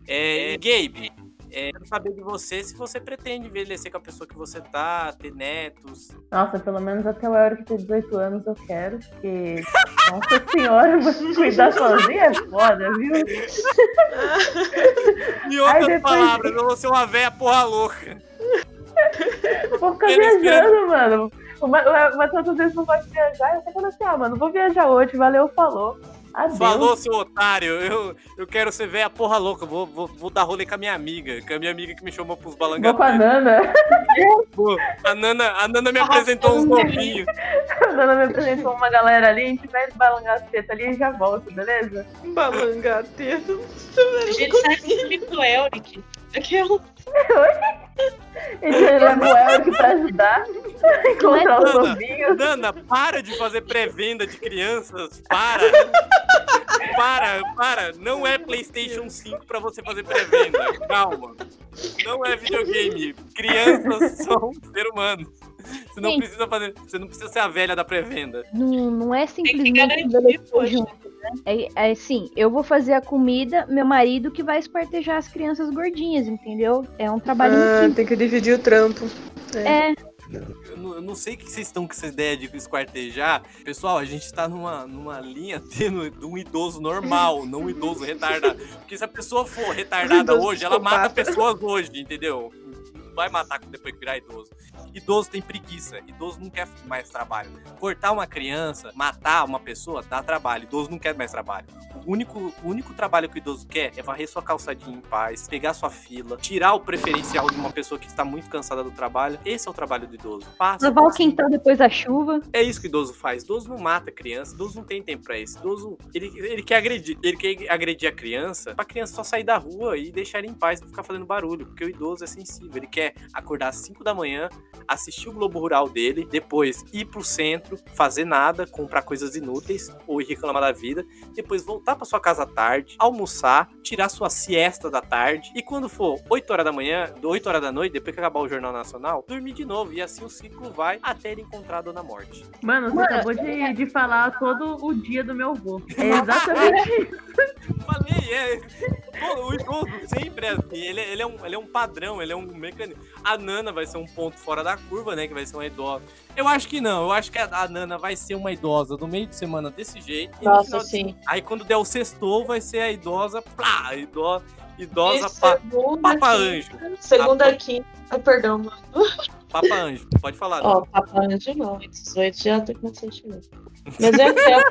É, Gabe, é, quero saber de você se você pretende envelhecer com a pessoa que você tá, ter netos. Nossa, pelo menos até o Eurico ter 18 anos eu quero, porque. Nossa senhora, mas cuidar sozinha é foda, viu? Em outras depois- palavras, eu vou ser uma velha porra louca. Vou ficar Eles viajando, mano. O Ma- o Matheus às vezes não pode viajar, eu até falo assim, ah, mano, vou viajar hoje, valeu, falou. Adeus. Falou, seu otário. Eu, eu quero ser velha porra louca. Vou, vou, vou dar rolê com a minha amiga. Com a minha amiga que me chamou pros Vou com a balangados. Nana. A Nana, a Nana me apresentou uns novinhos. A Nana me apresentou uma galera ali, a gente vai tetas ali e já volta, beleza? Balangateiro. A gente sai com o Elric. Aquela. A gente leva o Eurico pra ajudar a encontrar os Nana, novinhos. Nana, para de fazer pré-venda de crianças. Para. Para, para. Não é PlayStation 5 pra você fazer pré-venda. Calma. Não é videogame. Crianças são ser humanos. Você não Gente. precisa fazer. Você não precisa ser a velha da pré-venda. Não, não é Tem que simplesmente garantir, envelhecer junto, né? É, é assim, eu vou fazer a comida, meu marido que vai espartejar as crianças gordinhas, entendeu? É um trabalho Ah, tem que dividir o trampo. É, Eu não, eu não sei o que vocês estão com essa ideia de esquartejar. Pessoal, a gente tá numa, numa linha tênue de um idoso normal, não um idoso retardado. Porque se a pessoa for retardada hoje, ela mata pessoas hoje, entendeu? Não vai matar depois que virar idoso. Idoso tem preguiça. Idoso não quer mais trabalho. Cortar uma criança, matar uma pessoa, dá trabalho. Idoso não quer mais trabalho. O único, o único trabalho que o idoso quer é varrer sua calçadinha em paz, pegar sua fila, tirar o preferencial de uma pessoa que está muito cansada do trabalho. Esse é o trabalho do idoso. Passa. lavar o quintal depois da chuva. É isso que o idoso faz. Idoso não mata criança, idoso não tem tempo pra isso. Idoso, ele, ele quer agredir, ele quer agredir a criança pra criança só sair da rua e deixar ele em paz e ficar fazendo barulho, porque o idoso é sensível. Ele quer acordar às 5 da manhã, assistir o Globo Rural dele, depois ir pro centro, fazer nada, comprar coisas inúteis ou ir reclamar da vida, depois voltar pra sua casa à tarde, almoçar, tirar sua siesta da tarde e quando for 8 horas da manhã, 8 horas da noite, depois que acabar o Jornal Nacional, dormir de novo e assim o ciclo vai até ele encontrar a Dona Morte. Mano, você Mano, acabou de, de falar todo o dia do meu avô. É exatamente isso. Falei, é. Pô, o idoso sempre é assim. Ele, é- ele, é um, ele é um padrão, ele é um mecanismo. A Nana vai ser um ponto fora da curva, né? Que vai ser uma idosa. Eu acho que não. Eu acho que a, a Nana vai ser uma idosa no meio de semana desse jeito. e no Nossa, final de- sim. Aí quando der o sextou, vai ser a idosa. Plá, a idosa, idosa E pa, segunda, papa anjo. Segunda, Ah, quinta. Ai, perdão, mano. Papa Anjo, pode falar. Ó, Nana. Papa Anjo não, 18 já tem consentimento. Mas é aquela.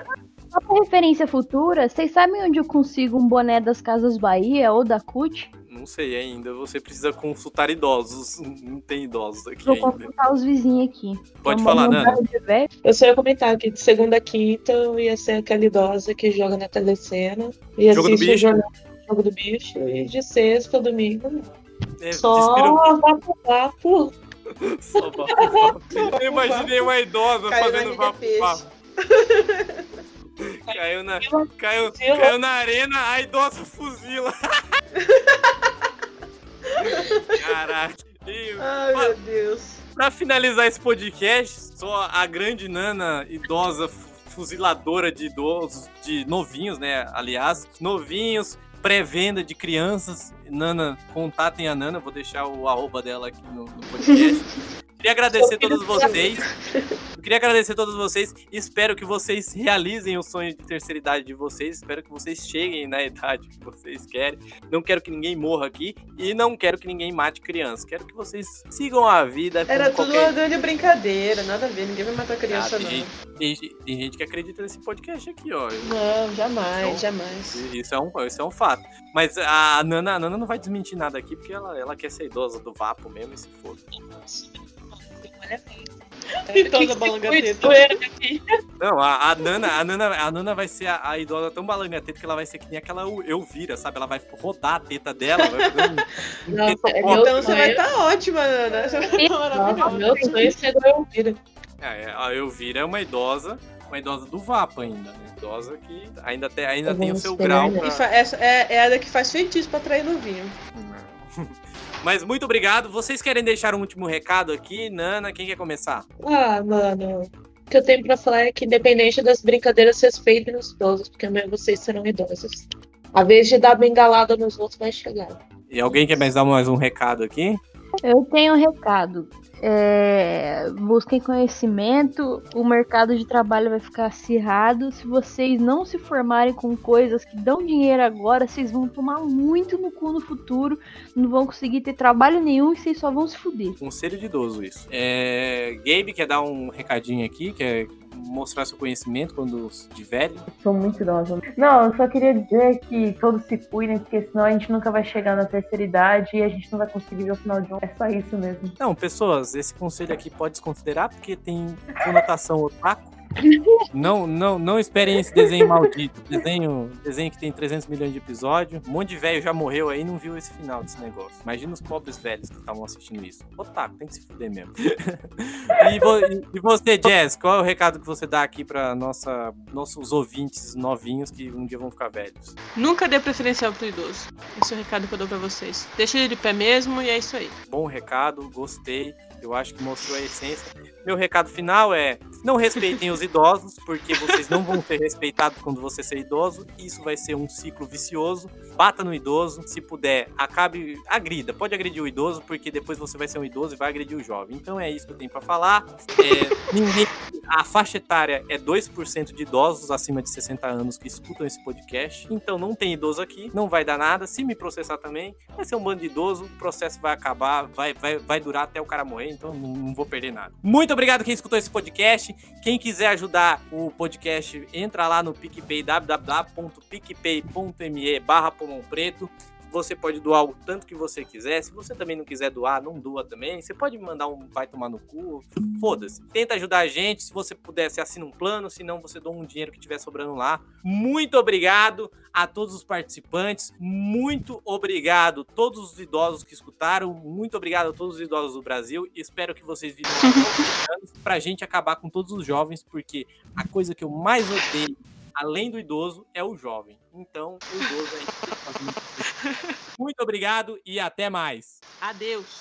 Só pra referência futura, vocês sabem onde eu consigo um boné das Casas Bahia ou da CUT? Não sei ainda. Você precisa consultar idosos. Não tem idosos aqui Vou ainda. consultar os vizinhos aqui. Pode Então, falar, Nana. Eu só ia comentar que de segunda a quinta eu ia ser aquela idosa que joga na telecena e Jogo assiste o jornal Jogo do Bicho. E de sexta a domingo. É, só desespero- vapo vapo. Só vapo, vapo. Eu imaginei uma idosa Caiu fazendo Liga vapo, Peixe. vapo. Caiu na, caiu, caiu na arena, a idosa fuzila. Caraca. Ai, meu Deus. pra finalizar esse podcast, só a grande nana idosa fu- fuziladora de idosos, de novinhos, né? Aliás, novinhos, pré-venda de crianças. Nana, contatem a Nana, vou deixar o arroba dela aqui no, no podcast. Queria agradecer a todos vocês. Eu queria agradecer a todos vocês. Espero que vocês realizem o sonho de terceira idade de vocês. Espero que vocês cheguem na idade que vocês querem. Não quero que ninguém morra aqui e não quero que ninguém mate criança. Quero que vocês sigam a vida. Era tudo qualquer- uma grande brincadeira, nada a ver, ninguém vai matar criança, Ah, não. tem, tem tem gente que acredita nesse podcast aqui, ó. Não, jamais, Então, jamais. Isso é um, isso é um fato. Mas a Nana, a Nana não vai desmentir nada aqui, porque ela, ela quer ser idosa do Vapo mesmo e se foda. Idosa balangateta. Não, a, a Nana, a Nana, a Nana vai ser a, a idosa tão balangateta que ela vai ser que nem aquela Elvira, sabe? Ela vai rodar a teta dela, vai fazer um, um Nossa, teta é Então você vai estar ótima, Ana. Você vai estar Nossa, maravilhosa. meu sonho é ser a Elvira. É, a Elvira é uma idosa, uma idosa do Vapo ainda, né? Idosa que ainda tem, ainda tem o seu grau pra... Essa é, é a da que faz feitiço pra atrair novinho. Mas muito obrigado. Vocês querem deixar um último recado aqui? Nana, quem quer começar? Ah, mano. O que eu tenho pra falar é que, independente das brincadeiras, respeitem os idosos, porque amanhã vocês serão idosos. A vez de dar bengalada nos outros vai chegar. E alguém quer mais dar mais um recado aqui? Eu tenho um recado. É, busquem conhecimento, o mercado de trabalho vai ficar acirrado. Se vocês não se formarem com coisas que dão dinheiro agora, vocês vão tomar muito no cu no futuro, não vão conseguir ter trabalho nenhum e vocês só vão se fuder. Conselho de idoso, isso. É, Gabe quer dar um recadinho aqui, quer mostrar seu conhecimento quando de velho. Sou muito idosa. Não, eu só queria dizer que todos se cuidem, porque senão a gente nunca vai chegar na terceira idade e a gente não vai conseguir ver o final de um. É só isso mesmo. Não, pessoas, esse conselho aqui pode desconsiderar porque tem conotação otaku. Não, não, não esperem esse desenho maldito. Desenho, desenho que tem 300 milhões de episódios. Um monte de velho já morreu aí e não viu esse final desse negócio. Imagina os pobres velhos que estavam assistindo isso. Otaku, tem que se fuder mesmo. e, vo- e- e você, Jazz, qual é o recado que você dá aqui para nossa, nossos ouvintes novinhos que um dia vão ficar velhos? Nunca dê preferencial pro idoso. Esse é o recado que eu dou pra vocês. Deixa ele de pé mesmo e é isso aí. Bom recado, gostei. Eu acho que mostrou a essência. Meu recado final é: não respeitem os idosos, porque vocês não vão ser respeitados quando você ser idoso. Isso vai ser um ciclo vicioso. Bata no idoso, se puder, acabe, agrida. Pode agredir o idoso, porque depois você vai ser um idoso e vai agredir o jovem. Então é isso que eu tenho pra falar. É, ninguém, a faixa etária é 2% de idosos acima de 60 anos que escutam esse podcast. Então não tem idoso aqui, não vai dar nada. Se me processar também, vai ser um bando de idoso, o processo vai acabar, vai, vai, vai durar até o cara morrer, então não, vou perder nada. Muito obrigado quem escutou esse podcast. Quem quiser ajudar o podcast, entra lá no PicPay, www.picpay.me barra Preto. Você pode doar o tanto que você quiser. Se você também não quiser doar, não doa também. Você pode me mandar um vai tomar no cu. Foda-se. Tenta ajudar a gente. Se você puder, você assina um plano. Se não, você doa um dinheiro que estiver sobrando lá. Muito obrigado a todos os participantes. Muito obrigado a todos os idosos que escutaram. Muito obrigado a todos os idosos do Brasil. Espero que vocês vivam até os 30 anos pra gente acabar com todos os jovens, porque a coisa que eu mais odeio, além do idoso, é o jovem. Então, o idoso é. Muito obrigado e até mais. Adeus.